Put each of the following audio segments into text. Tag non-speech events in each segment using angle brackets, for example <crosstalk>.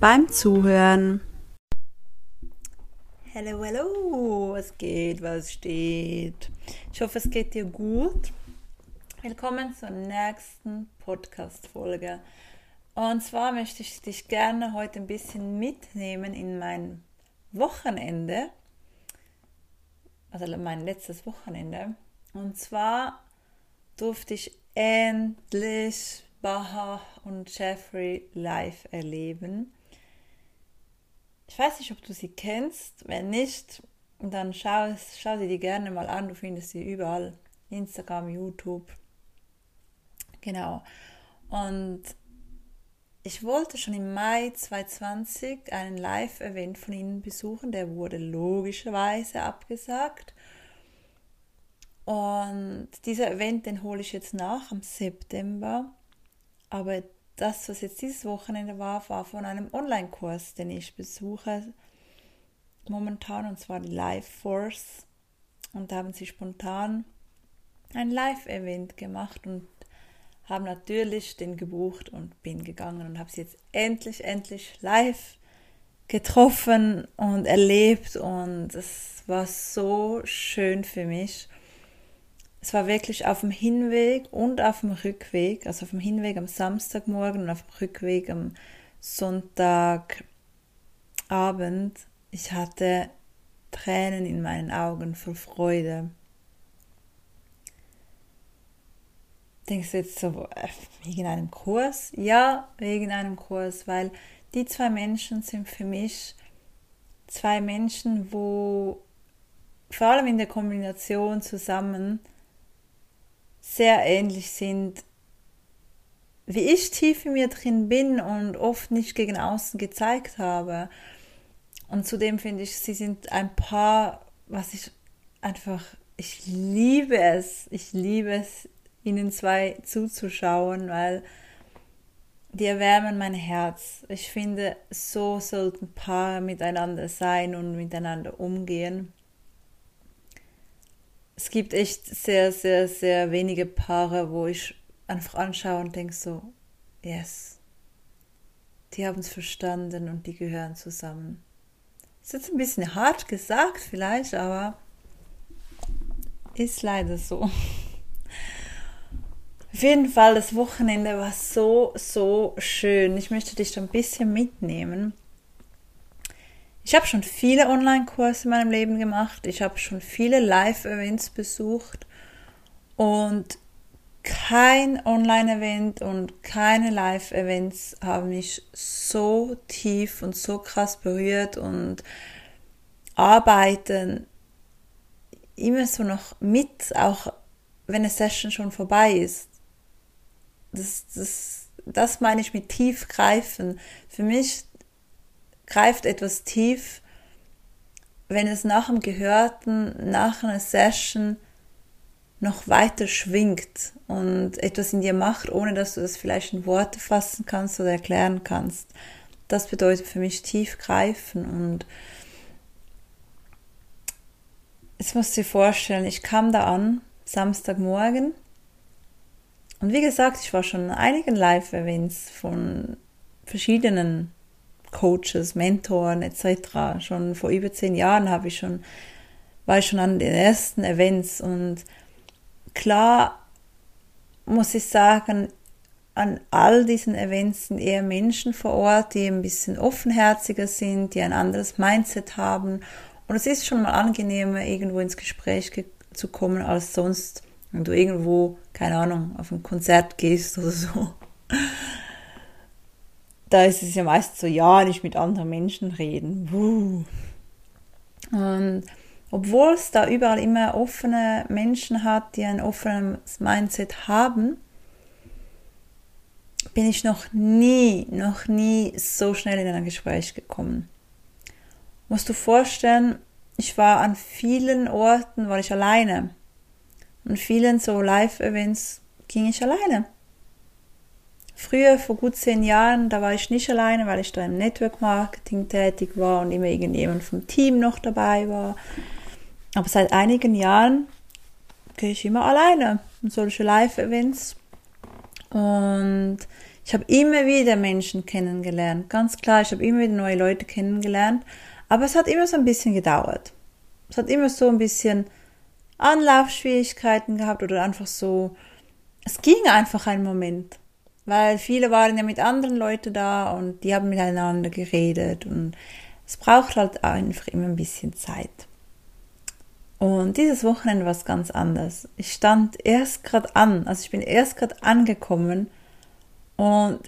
beim Zuhören. Hallo, hallo, was geht, was steht? Ich hoffe, es geht dir gut. Willkommen zur nächsten Podcast-Folge. Und zwar möchte ich dich gerne heute ein bisschen mitnehmen in mein Wochenende, also mein letztes Wochenende. Und zwar durfte ich endlich Baha und Jeffrey live erleben. Ich weiß nicht, ob du sie kennst. Wenn nicht, dann schau, schau sie dir gerne mal an. Du findest sie überall. Instagram, YouTube. Genau. Und ich wollte schon im Mai 2020 einen Live-Event von Ihnen besuchen, der wurde logischerweise abgesagt. Und dieser Event, den hole ich jetzt nach am September. Aber das, was jetzt dieses Wochenende war, war von einem Online-Kurs, den ich besuche momentan, und zwar die Live Force. Und da haben sie spontan ein Live-Event gemacht und habe natürlich den gebucht und bin gegangen und habe sie jetzt endlich, endlich live getroffen und erlebt und es war so schön für mich. Es war wirklich auf dem Hinweg und auf dem Rückweg, also auf dem Hinweg am Samstagmorgen und auf dem Rückweg am Sonntagabend. Ich hatte Tränen in meinen Augen vor Freude. denkst du jetzt so, äh, wegen einem Kurs? Ja, wegen einem Kurs, weil die zwei Menschen sind für mich zwei Menschen, wo vor allem in der Kombination zusammen sehr ähnlich sind, wie ich tief in mir drin bin und oft nicht gegen außen gezeigt habe. Und zudem finde ich, sie sind ein Paar, was ich einfach, ich liebe es, ich liebe es, ihnen zwei zuzuschauen, weil die erwärmen mein Herz. Ich finde, so sollten Paare miteinander sein und miteinander umgehen. Es gibt echt sehr, sehr, sehr wenige Paare, wo ich einfach anschaue und denke so, yes, die haben es verstanden und die gehören zusammen. Ist jetzt ein bisschen hart gesagt vielleicht, aber ist leider so. <laughs> Auf jeden Fall, das Wochenende war so, so schön. Ich möchte dich da ein bisschen mitnehmen. Ich habe schon viele Online-Kurse in meinem Leben gemacht. Ich habe schon viele Live-Events besucht. Und kein Online-Event und keine Live-Events haben mich so tief und so krass berührt und arbeiten immer so noch mit, auch wenn eine Session schon vorbei ist das, das, das meine ich mit tief greifen. Für mich greift etwas tief, wenn es nach dem Gehörten, nach einer Session noch weiter schwingt und etwas in dir macht, ohne dass du das vielleicht in Worte fassen kannst oder erklären kannst. Das bedeutet für mich tief greifen und jetzt musst du dir vorstellen, ich kam da an, Samstagmorgen, und wie gesagt, ich war schon in einigen Live-Events von verschiedenen Coaches, Mentoren etc. Schon vor über zehn Jahren habe ich schon, war ich schon an den ersten Events und klar muss ich sagen, an all diesen Events sind eher Menschen vor Ort, die ein bisschen offenherziger sind, die ein anderes Mindset haben. Und es ist schon mal angenehmer, irgendwo ins Gespräch zu kommen, als sonst wenn du irgendwo, keine Ahnung, auf ein Konzert gehst oder so, da ist es ja meist so, ja, nicht mit anderen Menschen reden. Wuh. Und obwohl es da überall immer offene Menschen hat, die ein offenes Mindset haben, bin ich noch nie, noch nie so schnell in ein Gespräch gekommen. Musst du vorstellen, ich war an vielen Orten, war ich alleine. An vielen so Live-Events ging ich alleine. Früher, vor gut zehn Jahren, da war ich nicht alleine, weil ich da im Network Marketing tätig war und immer irgendjemand vom Team noch dabei war. Aber seit einigen Jahren gehe ich immer alleine in solche Live-Events. Und ich habe immer wieder Menschen kennengelernt. Ganz klar, ich habe immer wieder neue Leute kennengelernt. Aber es hat immer so ein bisschen gedauert. Es hat immer so ein bisschen Anlaufschwierigkeiten gehabt oder einfach so. Es ging einfach einen Moment. Weil viele waren ja mit anderen Leuten da und die haben miteinander geredet und es braucht halt einfach immer ein bisschen Zeit. Und dieses Wochenende war es ganz anders. Ich stand erst gerade an, also ich bin erst gerade angekommen und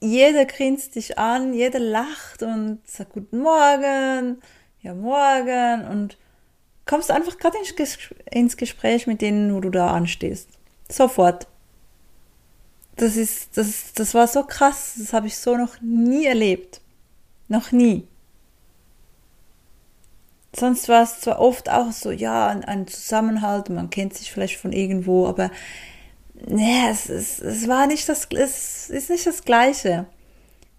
jeder grinst dich an, jeder lacht und sagt Guten Morgen, ja Morgen und kommst einfach gerade ins Gespräch mit denen, wo du da anstehst. Sofort. Das ist, das, das war so krass, das habe ich so noch nie erlebt. Noch nie. Sonst war es zwar oft auch so, ja, ein, Zusammenhalt, man kennt sich vielleicht von irgendwo, aber nee, es, es, es war nicht das, es ist nicht das Gleiche.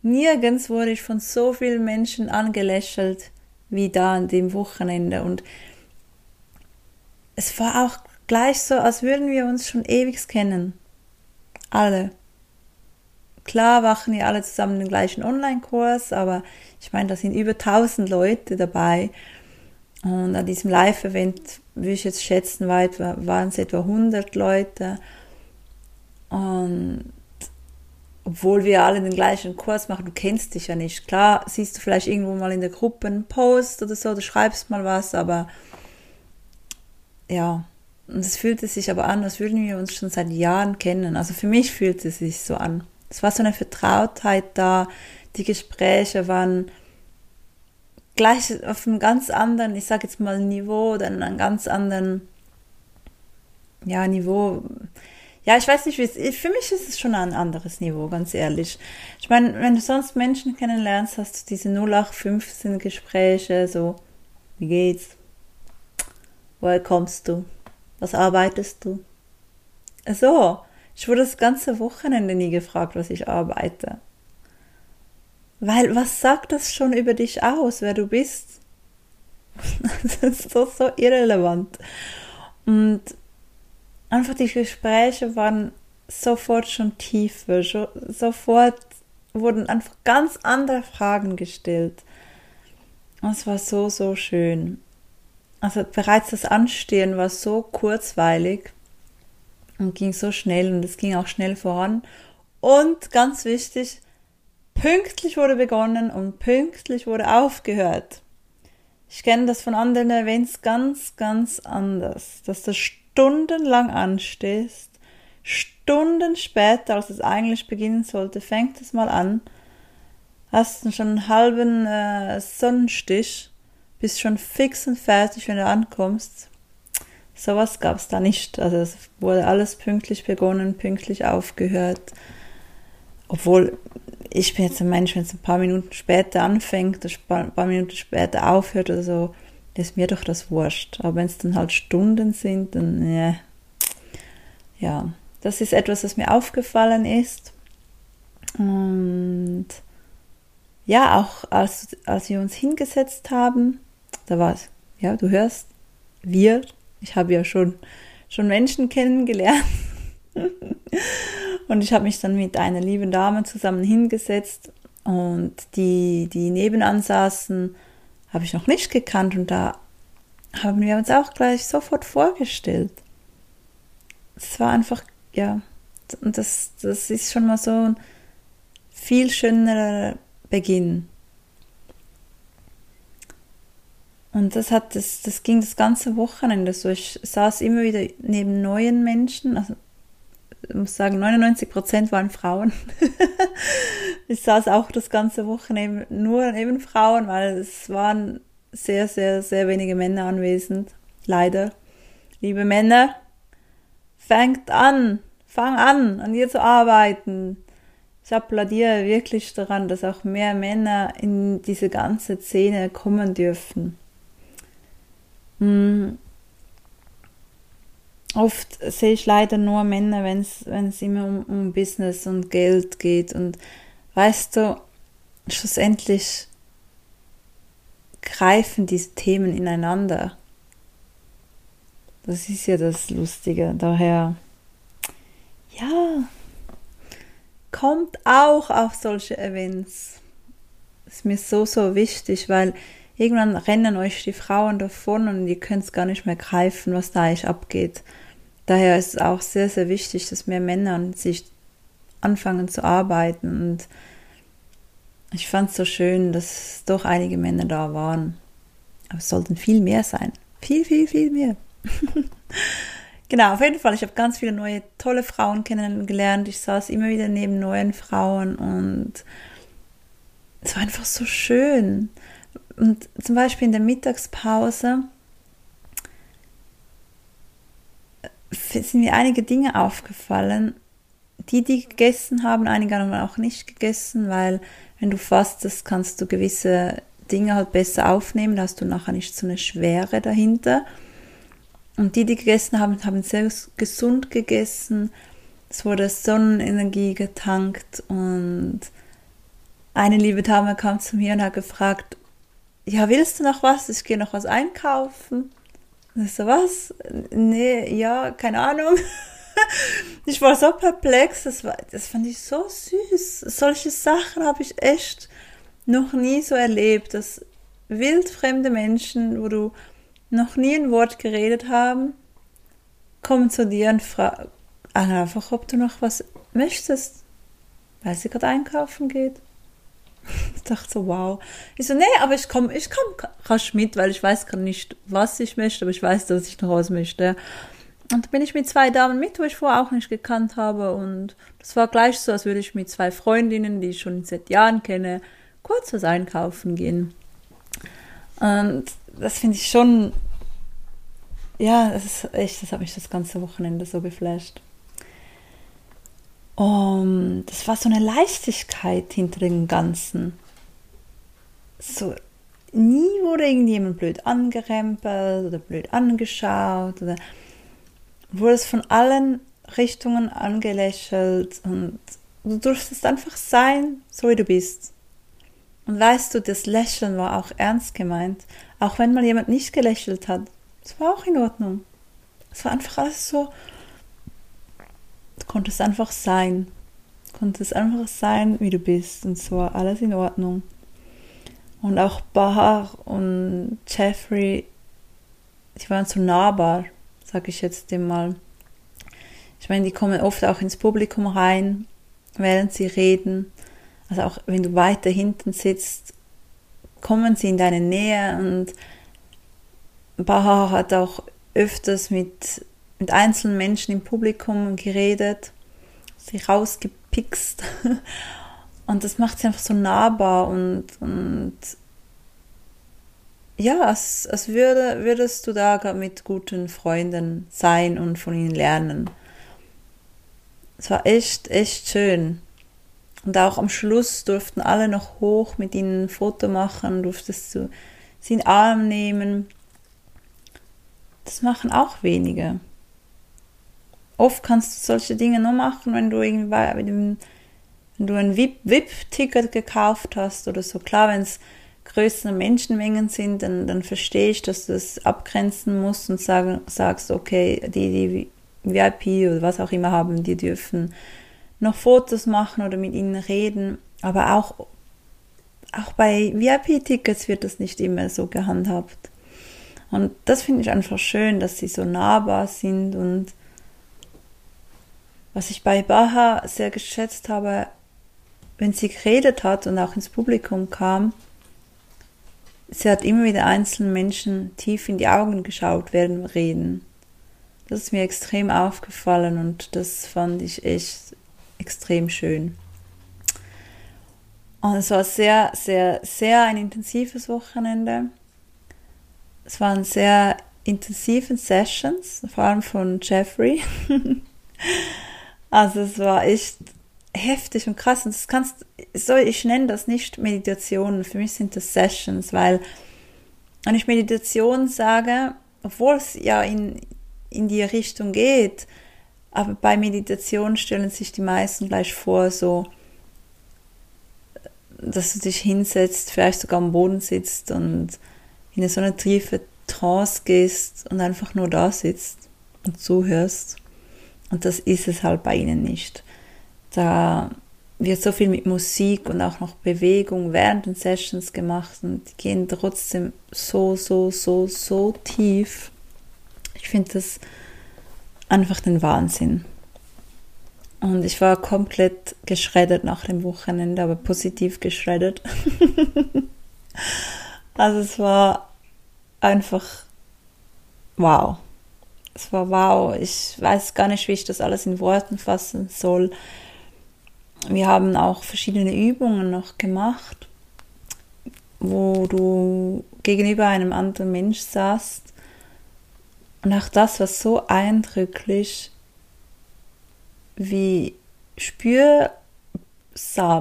Nirgends wurde ich von so vielen Menschen angelächelt wie da an dem Wochenende und es war auch gleich so, als würden wir uns schon ewig kennen. Alle. Klar machen wir alle zusammen den gleichen Online-Kurs, aber ich meine, da sind über 1000 Leute dabei und an diesem Live-Event, würde ich jetzt schätzen, waren es etwa 100 Leute. Und obwohl wir alle den gleichen Kurs machen, du kennst dich ja nicht. Klar, siehst du vielleicht irgendwo mal in der Gruppe einen Post oder so, du schreibst mal was, aber ja, und es fühlte sich aber an, als würden wir uns schon seit Jahren kennen. Also für mich fühlte es sich so an. Es war so eine Vertrautheit da, die Gespräche waren gleich auf einem ganz anderen, ich sage jetzt mal Niveau oder einem ganz anderen, ja, Niveau. Ja, ich weiß nicht, wie es. Für mich ist es schon ein anderes Niveau, ganz ehrlich. Ich meine, wenn du sonst Menschen kennenlernst, hast du diese 0815 Gespräche, so, wie geht's? Woher kommst du? Was arbeitest du? So, ich wurde das ganze Wochenende nie gefragt, was ich arbeite. Weil was sagt das schon über dich aus, wer du bist? <laughs> das ist so, so irrelevant. Und einfach die Gespräche waren sofort schon tiefer, sofort wurden einfach ganz andere Fragen gestellt. Und es war so, so schön. Also bereits das Anstehen war so kurzweilig und ging so schnell und es ging auch schnell voran. Und ganz wichtig, Pünktlich wurde begonnen und pünktlich wurde aufgehört. Ich kenne das von anderen Events ganz, ganz anders, dass du stundenlang anstehst, Stunden später, als es eigentlich beginnen sollte, fängt es mal an, hast du schon einen halben äh, Sonnenstich, bist schon fix und fertig, wenn du ankommst. Sowas gab es da nicht. Also es wurde alles pünktlich begonnen, pünktlich aufgehört. Obwohl ich bin jetzt ein Mensch, wenn es ein paar Minuten später anfängt, ein paar Minuten später aufhört oder so, ist mir doch das wurscht. Aber wenn es dann halt Stunden sind, dann, ja. ja, das ist etwas, was mir aufgefallen ist. Und ja, auch als, als wir uns hingesetzt haben, da war es, ja, du hörst, wir, ich habe ja schon, schon Menschen kennengelernt. <laughs> Und ich habe mich dann mit einer lieben Dame zusammen hingesetzt und die, die nebenan saßen, habe ich noch nicht gekannt und da haben wir uns auch gleich sofort vorgestellt. Es war einfach, ja, und das, das ist schon mal so ein viel schönerer Beginn. Und das hat das, das ging das ganze Wochenende so. Ich saß immer wieder neben neuen Menschen, also ich muss sagen, 99 Prozent waren Frauen. <laughs> ich saß auch das ganze Wochenende nur neben Frauen, weil es waren sehr, sehr, sehr wenige Männer anwesend. Leider. Liebe Männer, fängt an, fang an, an dir zu arbeiten. ich applaudiere wirklich daran, dass auch mehr Männer in diese ganze Szene kommen dürfen. Hm. Oft sehe ich leider nur Männer, wenn es immer um, um Business und Geld geht. Und weißt du, schlussendlich greifen diese Themen ineinander. Das ist ja das Lustige. Daher, ja, kommt auch auf solche Events. Ist mir so, so wichtig, weil irgendwann rennen euch die Frauen davon und ihr könnt es gar nicht mehr greifen, was da eigentlich abgeht. Daher ist es auch sehr, sehr wichtig, dass mehr Männer sich anfangen zu arbeiten. Und ich fand es so schön, dass doch einige Männer da waren. Aber es sollten viel mehr sein. Viel, viel, viel mehr. <laughs> genau, auf jeden Fall. Ich habe ganz viele neue, tolle Frauen kennengelernt. Ich saß immer wieder neben neuen Frauen und es war einfach so schön. Und zum Beispiel in der Mittagspause sind mir einige Dinge aufgefallen. Die, die gegessen haben, einige haben auch nicht gegessen, weil wenn du fastest, kannst du gewisse Dinge halt besser aufnehmen, da hast du nachher nicht so eine Schwere dahinter. Und die, die gegessen haben, haben sehr gesund gegessen. Es wurde Sonnenenergie getankt und eine liebe Dame kam zu mir und hat gefragt, ja, willst du noch was? Ich gehe noch was einkaufen. Ich so, was? Nee, ja, keine Ahnung. <laughs> ich war so perplex, das, war, das fand ich so süß. Solche Sachen habe ich echt noch nie so erlebt, dass wildfremde Menschen, wo du noch nie ein Wort geredet haben, kommen zu dir und fragen einfach, ob du noch was möchtest, weil sie gerade einkaufen geht. Ich dachte so, wow. Ich so, nee, aber ich komme ich komm rasch mit, weil ich weiß gerade nicht, was ich möchte, aber ich weiß, dass ich noch was möchte. Und da bin ich mit zwei Damen mit, wo ich vorher auch nicht gekannt habe. Und das war gleich so, als würde ich mit zwei Freundinnen, die ich schon seit Jahren kenne, kurz was einkaufen gehen. Und das finde ich schon, ja, das ist echt, das hat mich das ganze Wochenende so geflasht. Um, das war so eine Leichtigkeit hinter dem Ganzen. So, nie wurde irgendjemand blöd angerempelt oder blöd angeschaut oder wurde es von allen Richtungen angelächelt und du durftest einfach sein, so wie du bist. Und weißt du, das Lächeln war auch ernst gemeint. Auch wenn mal jemand nicht gelächelt hat. Es war auch in Ordnung. Es war einfach alles so. Du konntest einfach sein. Du konntest einfach sein, wie du bist. Und es war alles in Ordnung. Und auch Bahar und Jeffrey, die waren so nahbar, sag ich jetzt dem mal. Ich meine, die kommen oft auch ins Publikum rein, während sie reden. Also auch wenn du weiter hinten sitzt, kommen sie in deine Nähe und Baha hat auch öfters mit, mit einzelnen Menschen im Publikum geredet, sie rausgepikst <laughs> und das macht sie einfach so nahbar und, und ja, als, als würde, würdest du da mit guten Freunden sein und von ihnen lernen. Es war echt, echt schön. Und auch am Schluss durften alle noch hoch mit ihnen ein Foto machen, durftest du sie in den Arm nehmen. Das machen auch wenige. Oft kannst du solche Dinge nur machen, wenn du irgendwie wenn du ein VIP-Ticket gekauft hast oder so. Klar, wenn es größere Menschenmengen sind, dann, dann verstehe ich, dass du das abgrenzen musst und sagen, sagst, okay, die, die VIP oder was auch immer haben, die dürfen noch Fotos machen oder mit ihnen reden. Aber auch, auch bei VIP-Tickets wird das nicht immer so gehandhabt. Und das finde ich einfach schön, dass sie so nahbar sind. Und was ich bei Baha sehr geschätzt habe, wenn sie geredet hat und auch ins Publikum kam, sie hat immer wieder einzelnen Menschen tief in die Augen geschaut während wir reden. Das ist mir extrem aufgefallen und das fand ich echt extrem schön. Und es war sehr, sehr, sehr ein intensives Wochenende. Es waren sehr intensive Sessions, vor allem von Jeffrey. <laughs> also es war echt heftig und krass. Und das kannst, so, ich nenne das nicht Meditation. Für mich sind das Sessions, weil wenn ich Meditation sage, obwohl es ja in, in die Richtung geht, aber bei Meditation stellen sich die meisten gleich vor, so, dass du dich hinsetzt, vielleicht sogar am Boden sitzt und in so eine tiefe Trance gehst und einfach nur da sitzt und zuhörst. Und das ist es halt bei ihnen nicht. Da wird so viel mit Musik und auch noch Bewegung während den Sessions gemacht und die gehen trotzdem so, so, so, so tief. Ich finde das einfach den Wahnsinn. Und ich war komplett geschreddert nach dem Wochenende, aber positiv geschreddert. <laughs> also es war einfach wow. Es war wow. Ich weiß gar nicht, wie ich das alles in Worten fassen soll. Wir haben auch verschiedene Übungen noch gemacht, wo du gegenüber einem anderen Mensch saßt. Und auch das war so eindrücklich, wie spürsam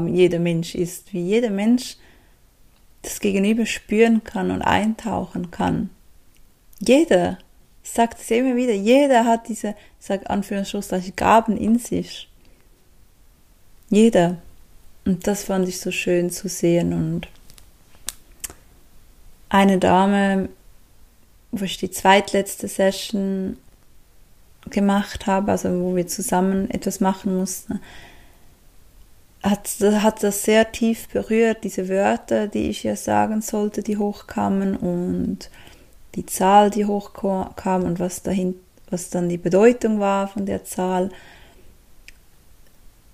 jeder Mensch ist, wie jeder Mensch das Gegenüber spüren kann und eintauchen kann. Jeder, ich sage das immer wieder, jeder hat diese, ich sage Anführungsschlusszeichen, Gaben in sich. Jeder. Und das fand ich so schön zu sehen. Und eine Dame, wo ich die zweitletzte Session gemacht habe, also wo wir zusammen etwas machen mussten, hat, hat das sehr tief berührt, diese Wörter, die ich ihr sagen sollte, die hochkamen und die Zahl, die hochkam und was, dahin, was dann die Bedeutung war von der Zahl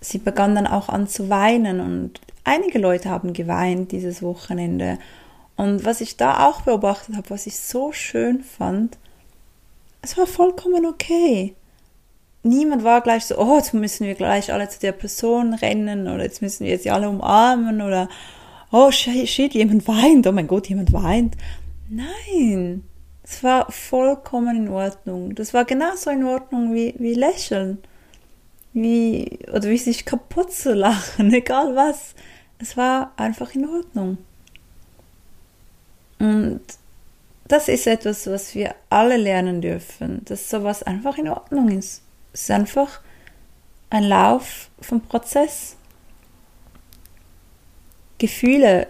sie begann dann auch an zu weinen und einige Leute haben geweint dieses Wochenende. Und was ich da auch beobachtet habe, was ich so schön fand, es war vollkommen okay. Niemand war gleich so, oh, jetzt müssen wir gleich alle zu der Person rennen oder jetzt müssen wir jetzt alle umarmen oder oh shit, jemand weint, oh mein Gott, jemand weint. Nein, es war vollkommen in Ordnung. Das war genauso in Ordnung wie, wie lächeln wie, oder wie sich kaputt zu lachen, <laughs> egal was. Es war einfach in Ordnung. Und das ist etwas, was wir alle lernen dürfen, dass sowas einfach in Ordnung ist. Es ist einfach ein Lauf vom Prozess. Gefühle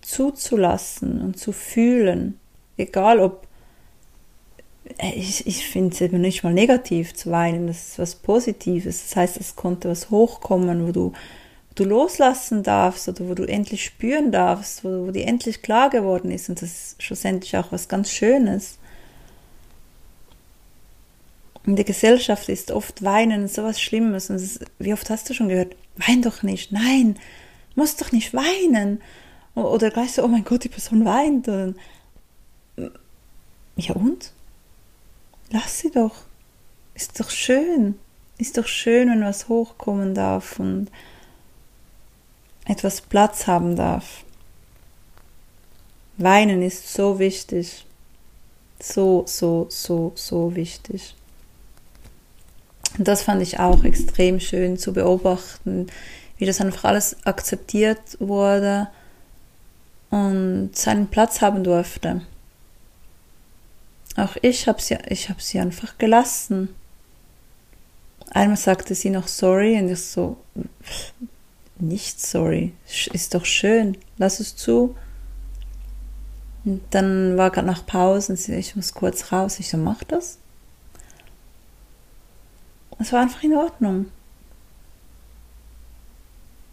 zuzulassen und zu fühlen, egal ob ich, ich finde es eben nicht mal negativ zu weinen, das ist was Positives. Das heißt, es konnte was hochkommen, wo du, du loslassen darfst oder wo du endlich spüren darfst, wo, wo dir endlich klar geworden ist. Und das ist schlussendlich auch was ganz Schönes. In der Gesellschaft ist oft Weinen so was Schlimmes. Und ist, wie oft hast du schon gehört, wein doch nicht, nein, musst doch nicht weinen. Oder gleich so, oh mein Gott, die Person weint. ja und? Lass sie doch. Ist doch schön. Ist doch schön, wenn was hochkommen darf und etwas Platz haben darf. Weinen ist so wichtig. So, so, so, so wichtig. Und das fand ich auch extrem schön zu beobachten, wie das einfach alles akzeptiert wurde und seinen Platz haben durfte. Auch ich habe sie, ich hab sie einfach gelassen. Einmal sagte sie noch sorry und ich so, nicht sorry, ist doch schön, lass es zu. Und dann war gerade nach Pause und sie, ich muss kurz raus. Ich so, mach das. Es war einfach in Ordnung.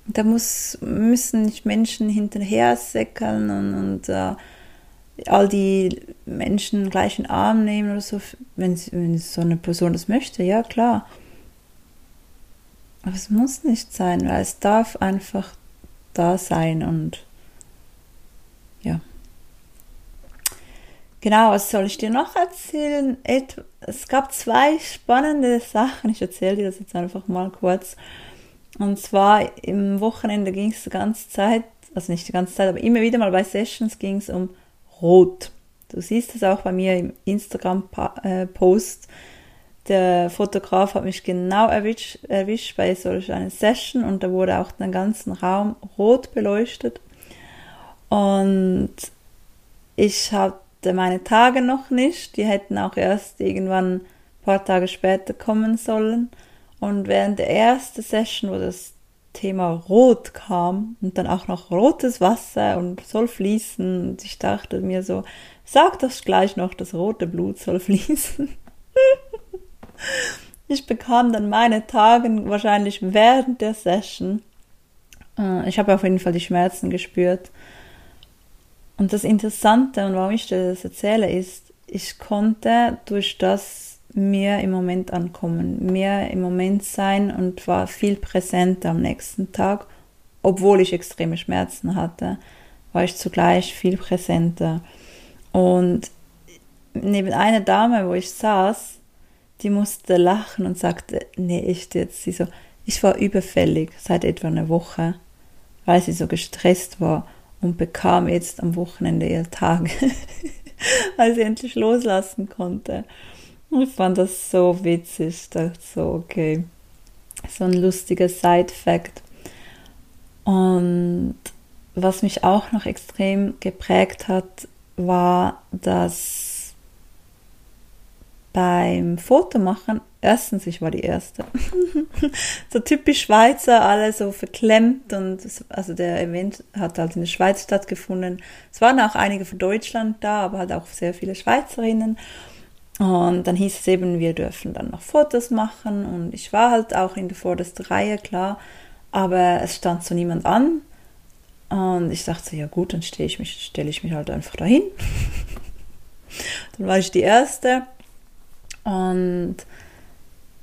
Da muss, müssen nicht Menschen hinterher säckeln und, und uh, all die Menschen gleich in den Arm nehmen oder so, wenn, wenn so eine Person das möchte, ja klar. Aber es muss nicht sein, weil es darf einfach da sein und ja. Genau, was soll ich dir noch erzählen? Es gab zwei spannende Sachen. Ich erzähle dir das jetzt einfach mal kurz. Und zwar im Wochenende ging es die ganze Zeit, also nicht die ganze Zeit, aber immer wieder mal bei Sessions ging es um rot. Du siehst es auch bei mir im Instagram-Post. der Fotograf hat mich genau erwischt, erwischt bei solch einer Session und da wurde auch den ganzen Raum rot beleuchtet. Und ich hatte meine Tage noch nicht, die hätten auch erst irgendwann ein paar Tage später kommen sollen. Und während der ersten Session, wo das Thema Rot kam und dann auch noch rotes Wasser und soll fließen, und ich dachte mir so, sag das gleich noch, das rote Blut soll <laughs> fließen. ich bekam dann meine Tage wahrscheinlich während der Session. Äh, ich habe auf jeden Fall die Schmerzen gespürt. Und das Interessante und warum ich dir das erzähle, ist, ich konnte durch das mehr im Moment ankommen, mehr im Moment sein und war viel präsenter am nächsten Tag. Obwohl ich extreme Schmerzen hatte, war ich zugleich viel präsenter. Und neben einer Dame, wo ich saß, die musste lachen und sagte, nee, echt jetzt. Sie so, ich war überfällig seit etwa einer Woche, weil sie so gestresst war und bekam jetzt am Wochenende ihr Tag, <laughs> weil sie endlich loslassen konnte. Ich fand das so witzig. Ich dachte so, okay, so ein lustiger Side-Fact. Und was mich auch noch extrem geprägt hat, war, dass beim Fotomachen, erstens, ich war die Erste. <laughs> so typisch Schweizer, alle so verklemmt und also der Event hat halt in der Schweiz stattgefunden. Es waren auch einige von Deutschland da, aber halt auch sehr viele Schweizerinnen. Und dann hieß es eben, wir dürfen dann noch Fotos machen und ich war halt auch in der vordersten Reihe, klar, aber es stand so niemand an. Und ich dachte ja gut, dann stelle ich mich, stelle ich mich halt einfach dahin. <laughs> dann war ich die Erste und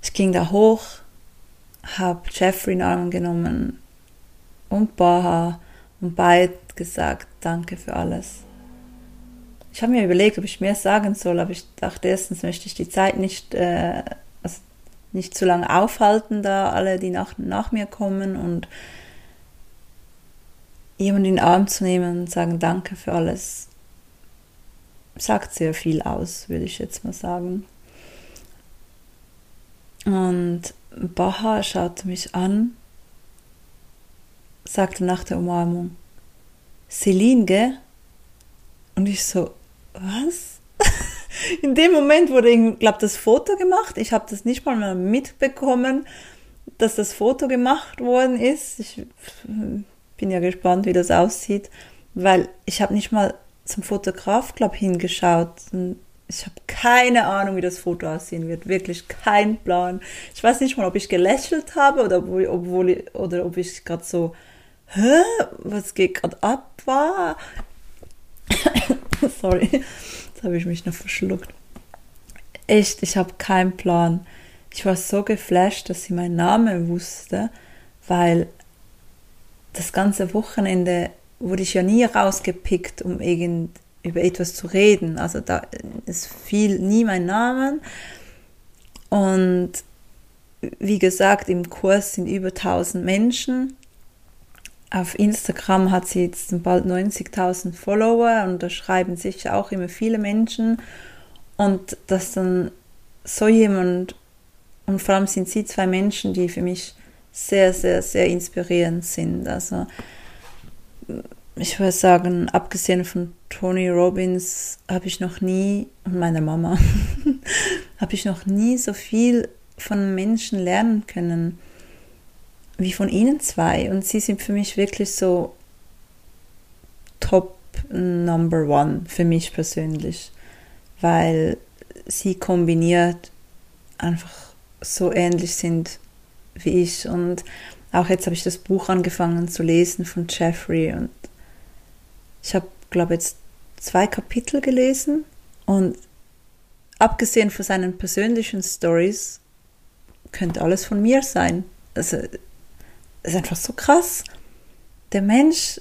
ich ging da hoch, habe Jeffrey in Arm genommen und Baha und beide gesagt, danke für alles. Ich habe mir überlegt, ob ich mehr sagen soll, aber ich dachte, erstens möchte ich die Zeit nicht, äh, also nicht zu lange aufhalten, da alle, die nach, nach mir kommen und jemanden in den Arm zu nehmen und sagen, danke für alles, sagt sehr viel aus, würde ich jetzt mal sagen. Und Baha schaute mich an, sagte nach der Umarmung, Celine, gell? Und ich so, was? <laughs> In dem Moment wurde, glaube das Foto gemacht. Ich habe das nicht mal mehr mitbekommen, dass das Foto gemacht worden ist. Ich bin ja gespannt, wie das aussieht, weil ich habe nicht mal zum Fotograf, glaube hingeschaut. Ich habe keine Ahnung, wie das Foto aussehen wird. Wirklich kein Plan. Ich weiß nicht mal, ob ich gelächelt habe oder, obwohl, oder ob ich gerade so, hä, was geht gerade ab war. <laughs> Sorry, jetzt habe ich mich noch verschluckt. Echt, ich habe keinen Plan. Ich war so geflasht, dass sie meinen Namen wusste, weil das ganze Wochenende wurde ich ja nie rausgepickt, um irgend über etwas zu reden. Also da ist viel nie mein Name. Und wie gesagt, im Kurs sind über 1000 Menschen. Auf Instagram hat sie jetzt bald 90.000 Follower und da schreiben sich auch immer viele Menschen. Und dass dann so jemand, und vor allem sind sie zwei Menschen, die für mich sehr, sehr, sehr inspirierend sind. Also ich würde sagen, abgesehen von Tony Robbins habe ich noch nie, und meiner Mama, <laughs> habe ich noch nie so viel von Menschen lernen können wie von ihnen zwei. Und sie sind für mich wirklich so top number one für mich persönlich, weil sie kombiniert einfach so ähnlich sind wie ich. Und auch jetzt habe ich das Buch angefangen zu lesen von Jeffrey und ich habe, glaube jetzt zwei Kapitel gelesen und abgesehen von seinen persönlichen Stories könnte alles von mir sein. Also ist einfach so krass. Der Mensch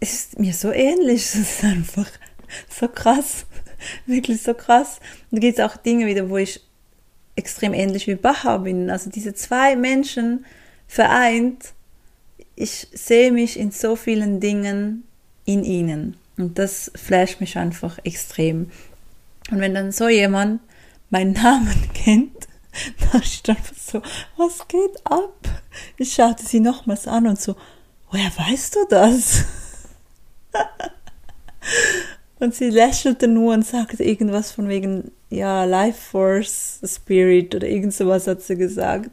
ist mir so ähnlich. <laughs> Es ist einfach so krass. Wirklich so krass. Und da gibt es auch Dinge wieder, wo ich extrem ähnlich wie Baha bin. Also diese zwei Menschen vereint ich sehe mich in so vielen Dingen in ihnen. Und das flasht mich einfach extrem. Und wenn dann so jemand meinen Namen <laughs> kennt, <laughs> da einfach so, was geht ab? Ich schaute sie nochmals an und so, woher weißt du das? <laughs> und sie lächelte nur und sagte irgendwas von wegen, ja, Life Force Spirit oder irgend sowas hat sie gesagt.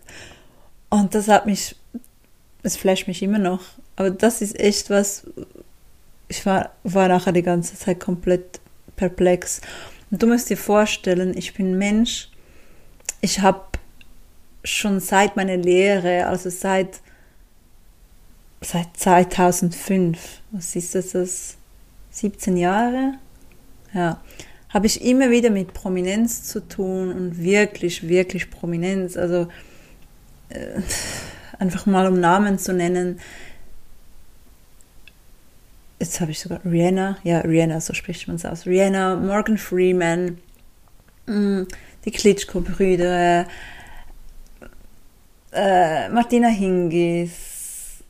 Und das hat mich, es flasht mich immer noch. Aber das ist echt was, ich war, war nachher die ganze Zeit komplett perplex. Und du musst dir vorstellen, ich bin Mensch, ich habe schon seit meiner Lehre, also seit, seit 2005, was ist das, das 17 Jahre? Ja, habe ich immer wieder mit Prominenz zu tun und wirklich, wirklich Prominenz. Also äh, einfach mal um Namen zu nennen. Jetzt habe ich sogar Rihanna, ja, Rihanna, so spricht man es aus. Rihanna, Morgan Freeman, mm, die Klitschko-Brüder, äh, Martina Hingis.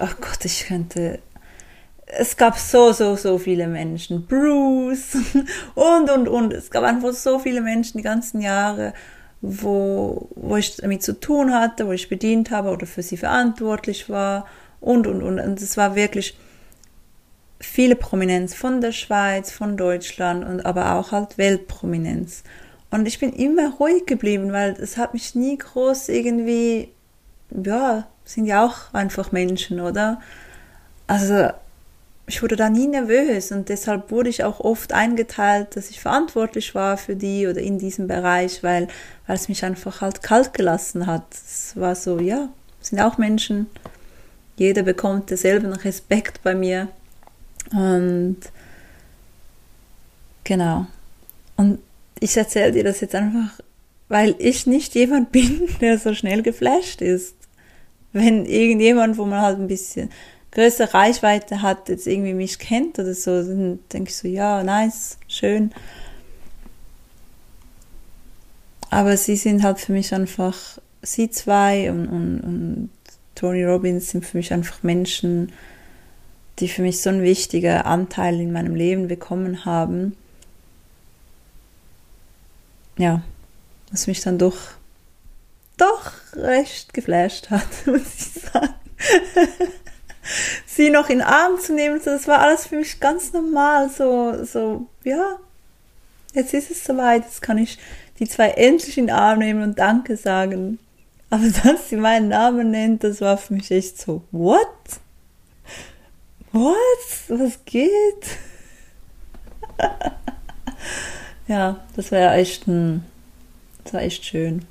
Ach oh Gott, ich könnte es gab so, so, so viele Menschen. Bruce <laughs> und, und, und. Es gab einfach so viele Menschen die ganzen Jahre, wo, wo ich damit zu tun hatte, wo ich bedient habe oder für sie verantwortlich war und, und, und. Und es war wirklich viele Prominenz von der Schweiz, von Deutschland und aber auch halt Weltprominenz. Und ich bin immer ruhig geblieben, weil es hat mich nie groß irgendwie, ja, sind ja auch einfach Menschen, oder? Also ich wurde da nie nervös und deshalb wurde ich auch oft eingeteilt, dass ich verantwortlich war für die oder in diesem Bereich, weil, weil es mich einfach halt kalt gelassen hat. Es war so, ja, sind auch Menschen. Jeder bekommt denselben Respekt bei mir. Und genau. Und ich erzähle dir das jetzt einfach, weil ich nicht jemand <laughs> bin, der so schnell geflasht ist. Wenn irgendjemand, wo man halt ein bisschen größere Reichweite hat, jetzt irgendwie mich kennt oder so, dann denke ich so, ja, nice, schön. Aber sie sind halt für mich einfach, sie zwei und, und, und Tony Robbins sind für mich einfach Menschen, die für mich so einen wichtigen Anteil in meinem Leben bekommen haben. Ja, was mich dann doch, doch recht geflasht hat, <laughs> muss ich sagen. sie noch in den Arm zu nehmen, das war alles für mich ganz normal, so, so, ja, jetzt ist es soweit, jetzt kann ich die zwei endlich in den Arm nehmen und Danke sagen. Aber <laughs> dass sie meinen Namen nennt, das war für mich echt so, what? What? Was geht? ja, das war echt ein, das war echt schön.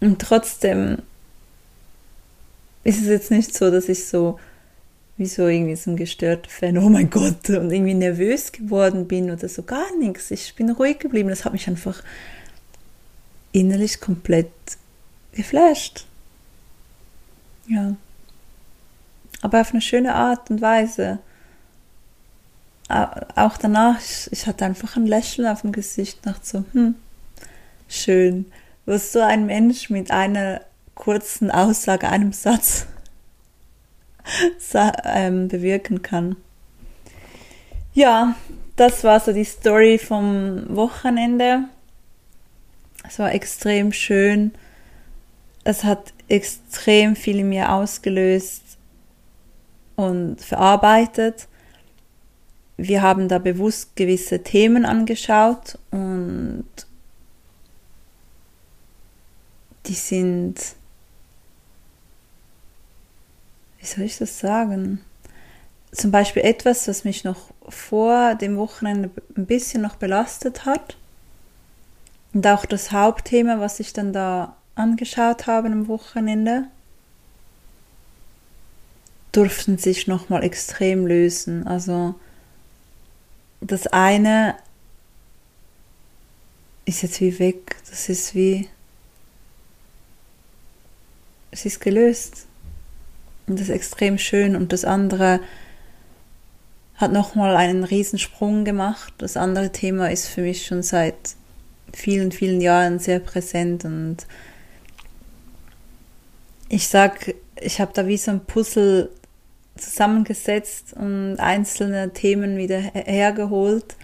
Und trotzdem ist es jetzt nicht so, dass ich so wie so irgendwie so ein gestörter Fan, oh mein Gott, und irgendwie nervös geworden bin oder so gar nichts. Ich bin ruhig geblieben. Das hat mich einfach innerlich komplett geflasht. Ja. Aber auf eine schöne Art und Weise. Auch danach, ich, hatte einfach ein Lächeln auf dem Gesicht, nach so, hm, schön, was so ein Mensch mit einer kurzen Aussage, einem Satz <laughs> ähm, bewirken kann. Ja, das war so die Story vom Wochenende. Es war extrem schön. Es hat extrem viel in mir ausgelöst und verarbeitet. Wir haben da bewusst gewisse Themen angeschaut und die sind wie soll ich das sagen? Zum Beispiel etwas, was mich noch vor dem Wochenende ein bisschen noch belastet hat. Und auch das Hauptthema, was ich dann da angeschaut habe am Wochenende, durften sich nochmal extrem lösen. Also das eine ist jetzt wie weg, das ist wie, es ist gelöst. Und das ist extrem schön. Und das andere hat nochmal einen Riesensprung gemacht. Das andere Thema ist für mich schon seit vielen, vielen Jahren sehr präsent. Und ich sag, ich habe da wie so ein Puzzle zusammengesetzt und einzelne Themen wieder hergeholt.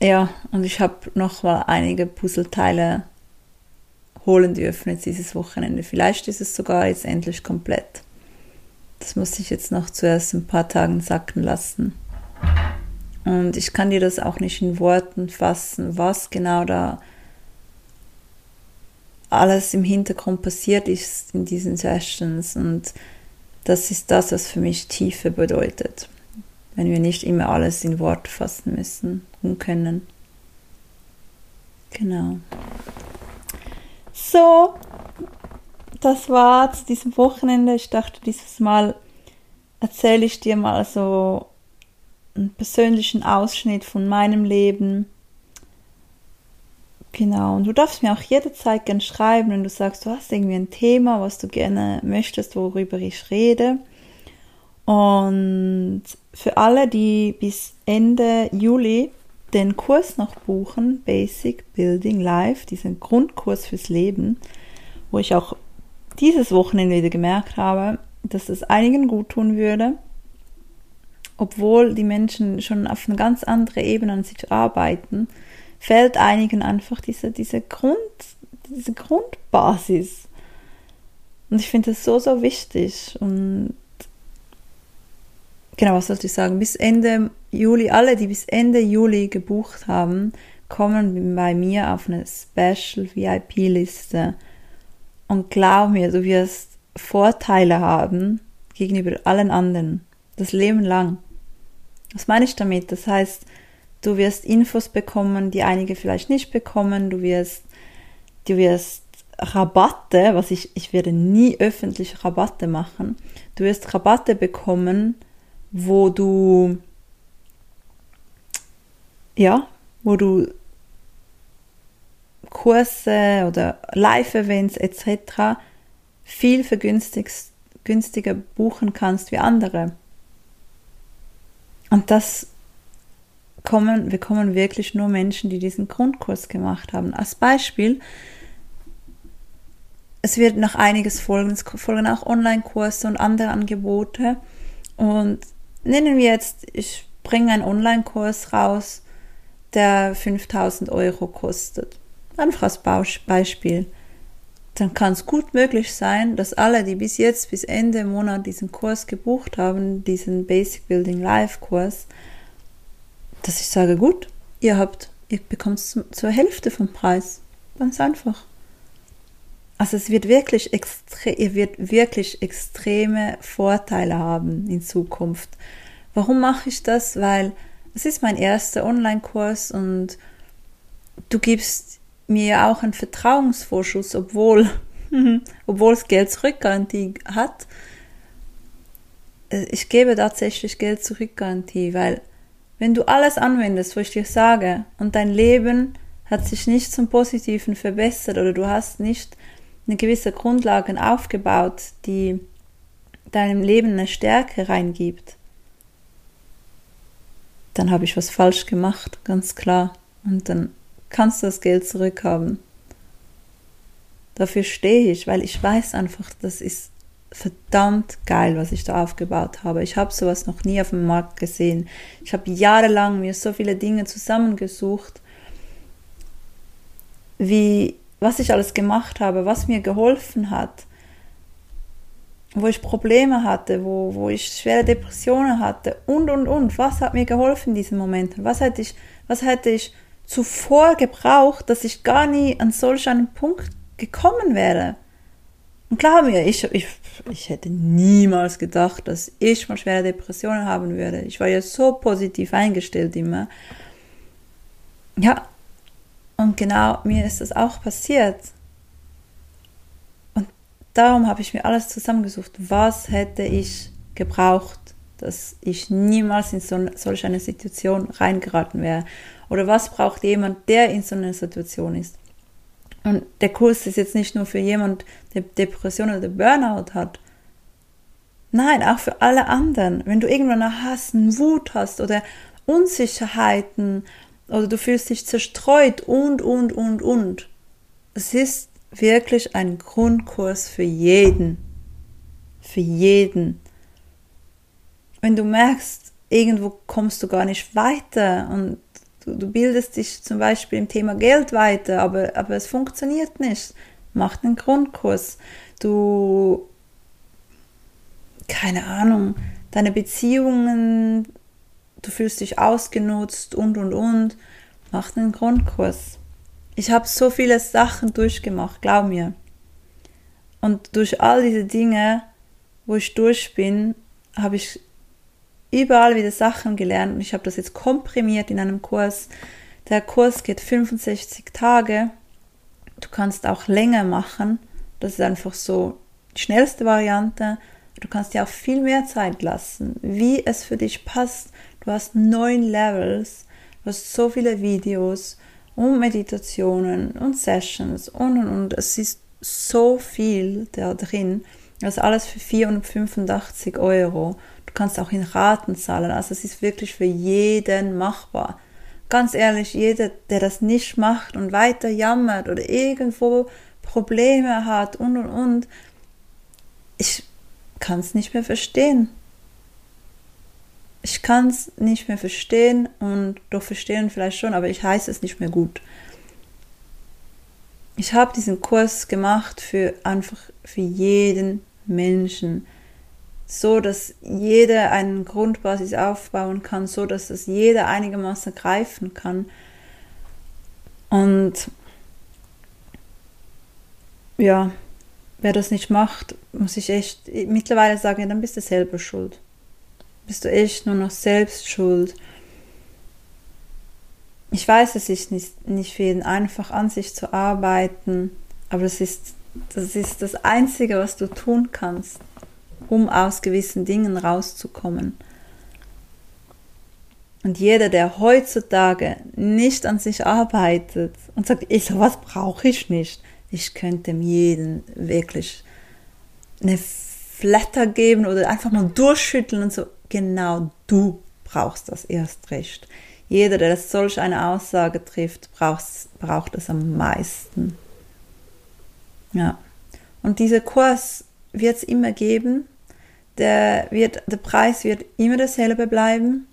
ja, und ich habe noch mal einige Puzzleteile holen dürfen jetzt dieses Wochenende. Vielleicht ist es sogar jetzt endlich komplett. Das muss ich jetzt noch zuerst ein paar Tagen sacken lassen. Und ich kann dir das auch nicht in Worten fassen, was genau da alles im Hintergrund passiert ist in diesen Sessions. Und das ist das, was für mich Tiefe bedeutet. Wenn wir nicht immer alles in Worte fassen müssen und können. Genau. So, das war zu diesem Wochenende. Ich dachte, dieses Mal erzähle ich dir mal so einen persönlichen Ausschnitt von meinem Leben. Genau, und du darfst mir auch jederzeit gerne schreiben, wenn du sagst, du hast irgendwie ein Thema, was du gerne möchtest, worüber ich rede. Und für alle, die bis Ende Juli den Kurs noch buchen, Basic Building Life, diesen Grundkurs fürs Leben, wo ich auch dieses Wochenende wieder gemerkt habe, dass es einigen gut tun würde, obwohl die Menschen schon auf eine ganz andere Ebene an sich arbeiten, fällt einigen einfach diese, diese, Grund, diese Grundbasis. Und ich finde das so, so wichtig. Und genau, was sollte ich sagen? Bis Ende Juli, alle, die bis Ende Juli gebucht haben, kommen bei mir auf eine Special VIP-Liste. Und glaub mir, du wirst Vorteile haben gegenüber allen anderen. Das Leben lang. Was meine ich damit? Das heißt, du wirst Infos bekommen, die einige vielleicht nicht bekommen. Du wirst, du wirst Rabatte, was ich, ich werde nie öffentlich Rabatte machen. Du wirst Rabatte bekommen, wo du, ja, wo du Kurse oder Live-Events etc. viel vergünstiger buchen kannst wie andere. Und das kommen, bekommen wirklich nur Menschen, die diesen Grundkurs gemacht haben. Als Beispiel, es wird noch einiges folgen, es folgen auch Online-Kurse und andere Angebote. Und nennen wir jetzt, ich bringe einen Online-Kurs raus, der 5000 Euro kostet. Einfach als Beispiel. Dann kann es gut möglich sein, dass alle, die bis jetzt, bis Ende Monat diesen Kurs gebucht haben, diesen Basic Building Live Kurs, dass ich sage, gut, ihr habt, ihr bekommt es zur Hälfte vom Preis. Ganz einfach. Also es wird wirklich extre ihr wird wirklich extreme Vorteile haben in Zukunft. Warum mache ich das? Weil es ist mein erster Online-Kurs und du gibst mir auch einen Vertrauensvorschuss, obwohl, <laughs> obwohl es Geld zurückgarantie hat. Äh, ich gebe tatsächlich Geld zurückgarantie, weil wenn du alles anwendest, wo ich dir sage, und dein Leben hat sich nicht zum Positiven verbessert oder du hast nicht eine gewisse Grundlage aufgebaut, die deinem Leben eine Stärke reingibt, dann habe ich was falsch gemacht, ganz klar. Und dann kannst du das Geld zurückhaben. Dafür stehe ich, weil ich weiß einfach, das ist verdammt geil, was ich da aufgebaut habe. Ich habe sowas noch nie auf dem Markt gesehen. Ich habe jahrelang mir so viele Dinge zusammengesucht, wie was ich alles gemacht habe, was mir geholfen hat, wo ich Probleme hatte, wo, wo ich schwere Depressionen hatte und und und. Was hat mir geholfen in diesen Momenten? Was hätte ich, was hätte ich zuvor gebraucht, dass ich gar nie an solch einen Punkt gekommen wäre? Und klar mir, ich, ich, ich hätte niemals gedacht, dass ich mal schwere Depressionen haben würde. Ich war ja so positiv eingestellt immer. Ja, und genau mir ist das auch passiert. Und darum habe ich mir alles zusammengesucht. Was hätte ich gebraucht, dass ich niemals in so, solch eine Situation reingeraten wäre? Oder was braucht jemand, der in so einer Situation ist? Und der Kurs ist jetzt nicht nur für jemand, der Depression oder Burnout hat. Nein, auch für alle anderen. Wenn du irgendwann einen Hass, Wut hast oder Unsicherheiten oder du fühlst dich zerstreut und, und, und, und. Es ist wirklich ein Grundkurs für jeden. Für jeden. Wenn du merkst, irgendwo kommst du gar nicht weiter und Du, du bildest dich zum Beispiel im Thema Geld weiter, aber, aber es funktioniert nicht. Mach den Grundkurs. Du, keine Ahnung, deine Beziehungen, du fühlst dich ausgenutzt und und und. Mach den Grundkurs. Ich habe so viele Sachen durchgemacht, glaub mir. Und durch all diese Dinge, wo ich durch bin, habe ich überall wieder Sachen gelernt und ich habe das jetzt komprimiert in einem Kurs. Der Kurs geht 65 Tage. Du kannst auch länger machen. Das ist einfach so die schnellste Variante. Du kannst dir auch viel mehr Zeit lassen, wie es für dich passt. Du hast neun Levels, du hast so viele Videos und Meditationen und Sessions und und und. Es ist so viel da drin. Das alles für 485 Euro. Du kannst auch in Raten zahlen. Also es ist wirklich für jeden machbar. Ganz ehrlich, jeder, der das nicht macht und weiter jammert oder irgendwo Probleme hat und und und, ich kann es nicht mehr verstehen. Ich kann es nicht mehr verstehen und doch verstehen vielleicht schon, aber ich heiße es nicht mehr gut. Ich habe diesen Kurs gemacht für einfach für jeden Menschen, so dass jeder einen Grundbasis aufbauen kann, so dass es jeder einigermaßen greifen kann. Und ja, wer das nicht macht, muss ich echt mittlerweile sagen, dann bist du selber schuld. Bist du echt nur noch selbst schuld. Ich weiß, es ist nicht, nicht für jeden einfach, an sich zu arbeiten, aber das ist, das ist das Einzige, was du tun kannst, um aus gewissen Dingen rauszukommen. Und jeder, der heutzutage nicht an sich arbeitet und sagt, ich sowas brauche ich nicht, ich könnte jedem wirklich eine Flatter geben oder einfach mal durchschütteln und so, genau du brauchst das erst recht. Jeder, der solch eine Aussage trifft, braucht, braucht es am meisten. Ja. Und dieser Kurs wird es immer geben. Der, wird, der Preis wird immer dasselbe bleiben.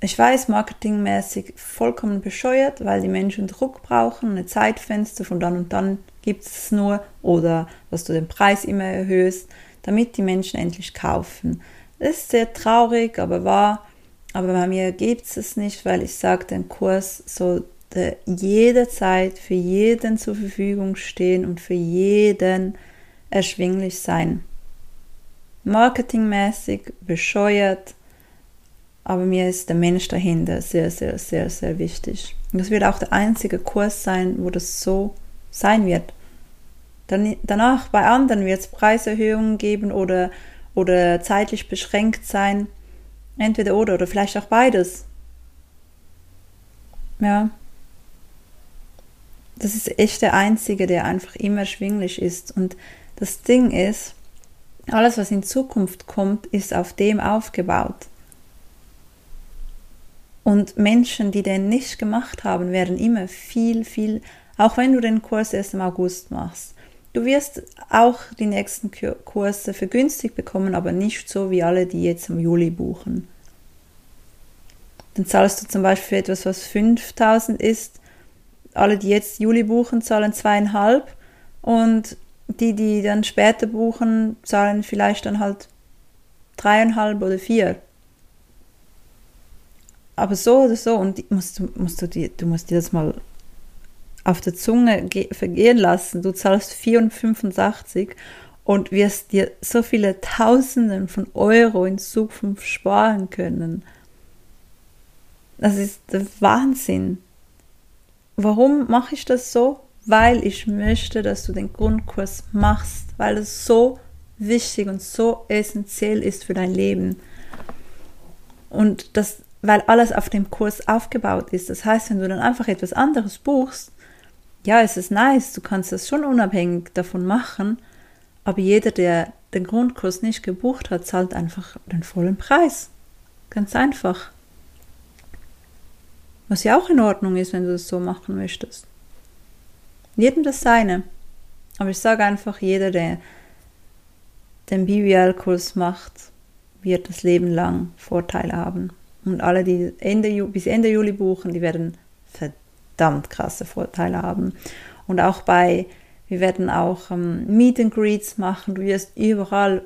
Ich weiß, marketingmäßig vollkommen bescheuert, weil die Menschen Druck brauchen, ein Zeitfenster von dann und dann gibt es nur oder dass du den Preis immer erhöhst, damit die Menschen endlich kaufen. Das ist sehr traurig, aber wahr. Aber bei mir gibt es es nicht, weil ich sage, den Kurs soll jederzeit für jeden zur Verfügung stehen und für jeden erschwinglich sein. Marketingmäßig bescheuert, aber mir ist der Mensch dahinter sehr, sehr, sehr, sehr wichtig. Und das wird auch der einzige Kurs sein, wo das so sein wird. Dann, danach bei anderen wird es Preiserhöhungen geben oder, oder zeitlich beschränkt sein. Entweder oder oder vielleicht auch beides. Ja. Das ist echt der einzige, der einfach immer erschwinglich ist. Und das Ding ist, alles, was in Zukunft kommt, ist auf dem aufgebaut. Und Menschen, die den nicht gemacht haben, werden immer viel, viel, auch wenn du den Kurs erst im August machst. Du wirst auch die nächsten Kurse vergünstigt bekommen, aber nicht so wie alle, die jetzt im Juli buchen. Dann zahlst du zum Beispiel für etwas, was 5000 ist. Alle, die jetzt Juli buchen, zahlen zweieinhalb. Und die, die dann später buchen, zahlen vielleicht dann halt dreieinhalb oder vier aber so oder so, und musst, musst du, dir, du musst dir das mal auf der Zunge vergehen lassen. Du zahlst 485 und wirst dir so viele Tausenden von Euro in Zukunft sparen können. Das ist der Wahnsinn. Warum mache ich das so? Weil ich möchte, dass du den Grundkurs machst, weil es so wichtig und so essentiell ist für dein Leben. Und das weil alles auf dem Kurs aufgebaut ist. Das heißt, wenn du dann einfach etwas anderes buchst, ja, es ist nice, du kannst das schon unabhängig davon machen, aber jeder, der den Grundkurs nicht gebucht hat, zahlt einfach den vollen Preis. Ganz einfach. Was ja auch in Ordnung ist, wenn du das so machen möchtest. Jedem das seine. Aber ich sage einfach, jeder, der den BWL-Kurs macht, wird das Leben lang Vorteile haben Und alle, die Ende, bis Ende Juli buchen, die werden verdammt krasse Vorteile haben. Und auch bei, wir werden auch ähm, Meet and Greets machen. Du wirst überall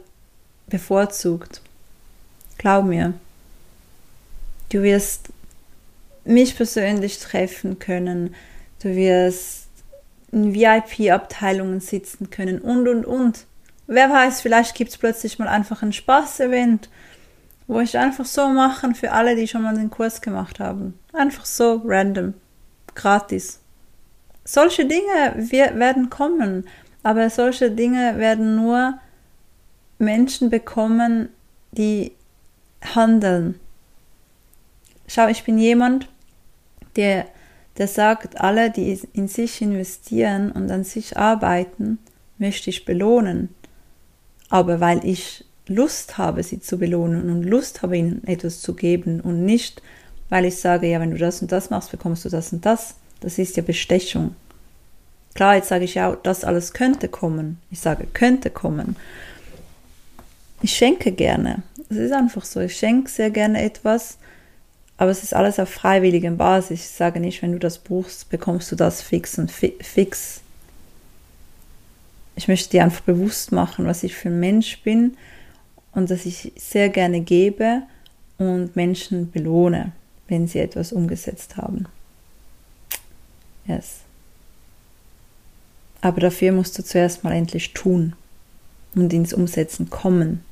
bevorzugt. Glaub mir. Du wirst mich persönlich treffen können. Du wirst in VIP-Abteilungen sitzen können und, und, und. Wer weiß, vielleicht gibt es plötzlich mal einfach ein Spaß-Event, wo ich einfach so machen für alle, die schon mal den Kurs gemacht haben. Einfach so random, gratis. Solche Dinge werden kommen, aber solche Dinge werden nur Menschen bekommen, die handeln. Schau, ich bin jemand, der, der sagt, alle, die in sich investieren und an sich arbeiten, möchte ich belohnen. Aber weil ich Lust habe, sie zu belohnen und Lust habe, ihnen etwas zu geben und nicht, weil ich sage, ja, wenn du das und das machst, bekommst du das und das. Das ist ja Bestechung. Klar, jetzt sage ich ja, das alles könnte kommen. Ich sage, könnte kommen. Ich schenke gerne. Es ist einfach so. Ich schenke sehr gerne etwas, aber es ist alles auf freiwilliger Basis. Ich sage nicht, wenn du das buchst, bekommst du das fix und fi fix. Ich möchte dir einfach bewusst machen, was ich für ein Mensch bin und dass ich sehr gerne gebe und Menschen belohne, wenn sie etwas umgesetzt haben. Yes. Aber dafür musst du zuerst mal endlich tun und ins Umsetzen kommen.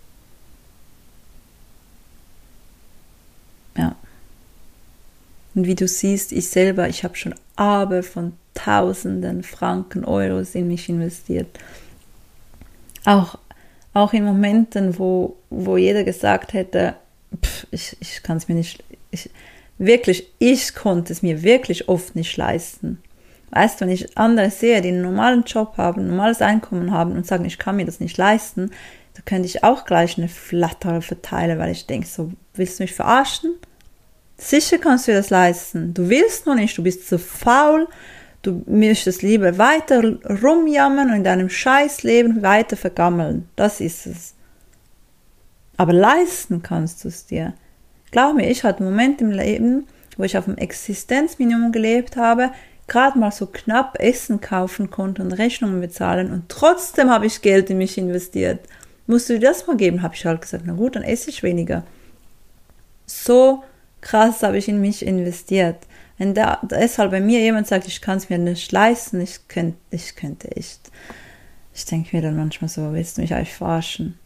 Und wie du siehst, ich selber, ich habe schon aber von tausenden Franken, Euros in mich investiert. Auch, auch in Momenten, wo, wo jeder gesagt hätte, pff, ich, ich kann es mir nicht, ich, wirklich, ich konnte es mir wirklich oft nicht leisten. Weißt du, wenn ich andere sehe, die einen normalen Job haben, ein normales Einkommen haben und sagen, ich kann mir das nicht leisten, da könnte ich auch gleich eine Flatter verteilen, weil ich denke, so, willst du mich verarschen? Sicher kannst du das leisten. Du willst noch nicht, du bist zu faul, du möchtest lieber weiter rumjammern und in deinem Scheißleben weiter vergammeln. Das ist es. Aber leisten kannst du es dir. Glaub mir, ich hatte einen Moment im Leben, wo ich auf dem Existenzminimum gelebt habe, gerade mal so knapp Essen kaufen konnte und Rechnungen bezahlen und trotzdem habe ich Geld in mich investiert. Musst du dir das mal geben? Habe ich halt gesagt, na gut, dann esse ich weniger. So krass habe ich in mich investiert. Wenn da deshalb bei mir jemand sagt, ich kann es mir nicht leisten, ich könnte, ich könnte echt. Ich denke mir dann manchmal so, willst du mich eigentlich verarschen?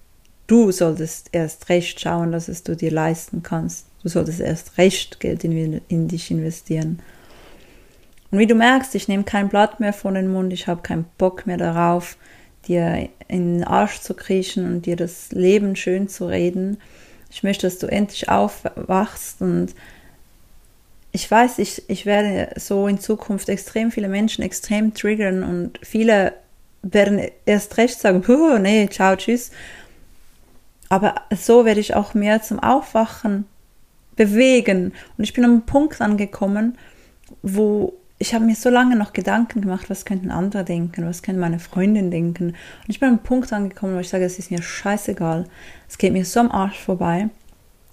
Du solltest erst recht schauen, dass es du dir leisten kannst. Du solltest erst recht Geld in, in dich investieren. Und wie du merkst, ich nehme kein Blatt mehr von den Mund, ich habe keinen Bock mehr darauf, dir in den Arsch zu kriechen und dir das Leben schön zu reden. Ich möchte, dass du endlich aufwachst und ich weiß, ich, ich werde so in Zukunft extrem viele Menschen extrem triggern und viele werden erst recht sagen, oh, nee, ciao, tschüss. Aber so werde ich auch mehr zum Aufwachen bewegen. Und ich bin am Punkt angekommen, wo ich habe mir so lange noch Gedanken gemacht, was könnten andere denken, was könnte meine Freundin denken. Und ich bin an einem Punkt angekommen, wo ich sage, es ist mir scheißegal. Es geht mir so am Arsch vorbei.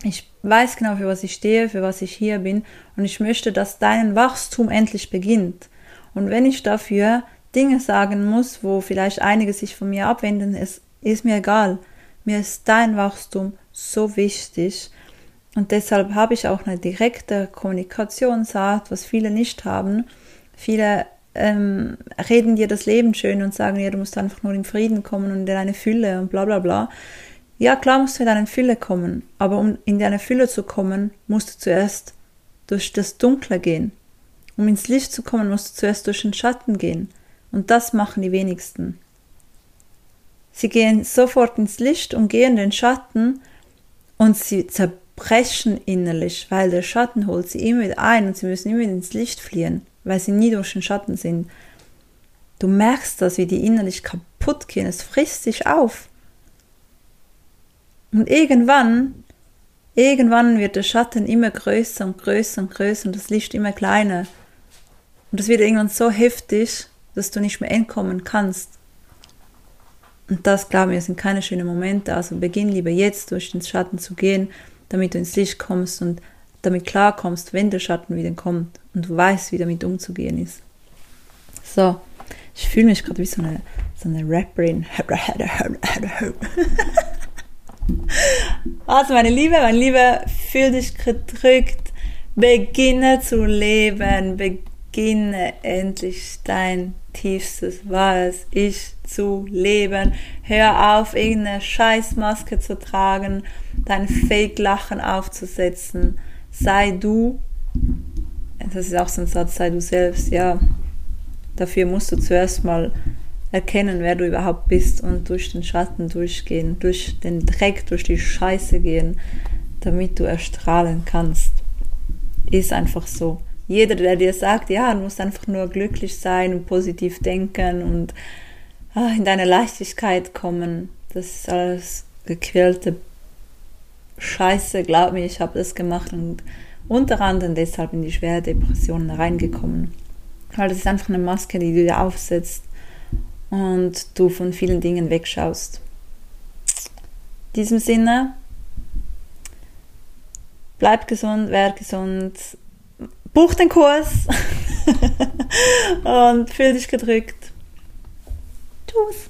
Ich weiß genau, für was ich stehe, für was ich hier bin. Und ich möchte, dass dein Wachstum endlich beginnt. Und wenn ich dafür Dinge sagen muss, wo vielleicht einige sich von mir abwenden, ist, ist mir egal. Mir ist dein Wachstum so wichtig. Und deshalb habe ich auch eine direkte Kommunikationsart, was viele nicht haben. Viele ähm, reden dir das Leben schön und sagen, ja, du musst einfach nur in Frieden kommen und in deine Fülle und bla bla bla. Ja, klar musst du in deine Fülle kommen, aber um in deine Fülle zu kommen, musst du zuerst durch das Dunkle gehen. Um ins Licht zu kommen, musst du zuerst durch den Schatten gehen. Und das machen die wenigsten. Sie gehen sofort ins Licht und gehen den Schatten und sie zerbrechen brechen innerlich, weil der Schatten holt sie immer wieder ein und sie müssen immer wieder ins Licht fliehen, weil sie nie durch den Schatten sind. Du merkst das, wie die innerlich kaputt gehen. Es frisst sich auf. Und irgendwann, irgendwann wird der Schatten immer größer und größer und größer und das Licht immer kleiner. Und das wird irgendwann so heftig, dass du nicht mehr entkommen kannst. Und das, glaube ich, sind keine schönen Momente. Also beginn lieber jetzt durch den Schatten zu gehen damit du ins Licht kommst und damit klarkommst, wenn der Schatten wieder kommt und du weißt, wie damit umzugehen ist. So, ich fühle mich gerade wie so eine, so eine Rapperin. <laughs> Also, meine Liebe, mein Liebe, fühl dich gedrückt, beginne zu leben, beginne endlich dein tiefstes wahres Ich zu leben. Hör auf, irgendeine Scheißmaske zu tragen, dein Fake-Lachen aufzusetzen. Sei du. Das ist auch so ein Satz, sei du selbst, ja. Dafür musst du zuerst mal erkennen, wer du überhaupt bist und durch den Schatten durchgehen, durch den Dreck, durch die Scheiße gehen, damit du erstrahlen kannst. Ist einfach so. Jeder, der dir sagt, ja, du musst einfach nur glücklich sein und positiv denken und ah, in deine Leichtigkeit kommen, das ist alles gequälte Scheiße. Glaub mir, ich habe das gemacht und unter anderem deshalb in die schwere Depression reingekommen. Weil das ist einfach eine Maske, die du dir aufsetzt und du von vielen Dingen wegschaust. In diesem Sinne, bleib gesund, werd gesund, buch den Kurs <laughs> und fühl dich gedrückt. Tschüss.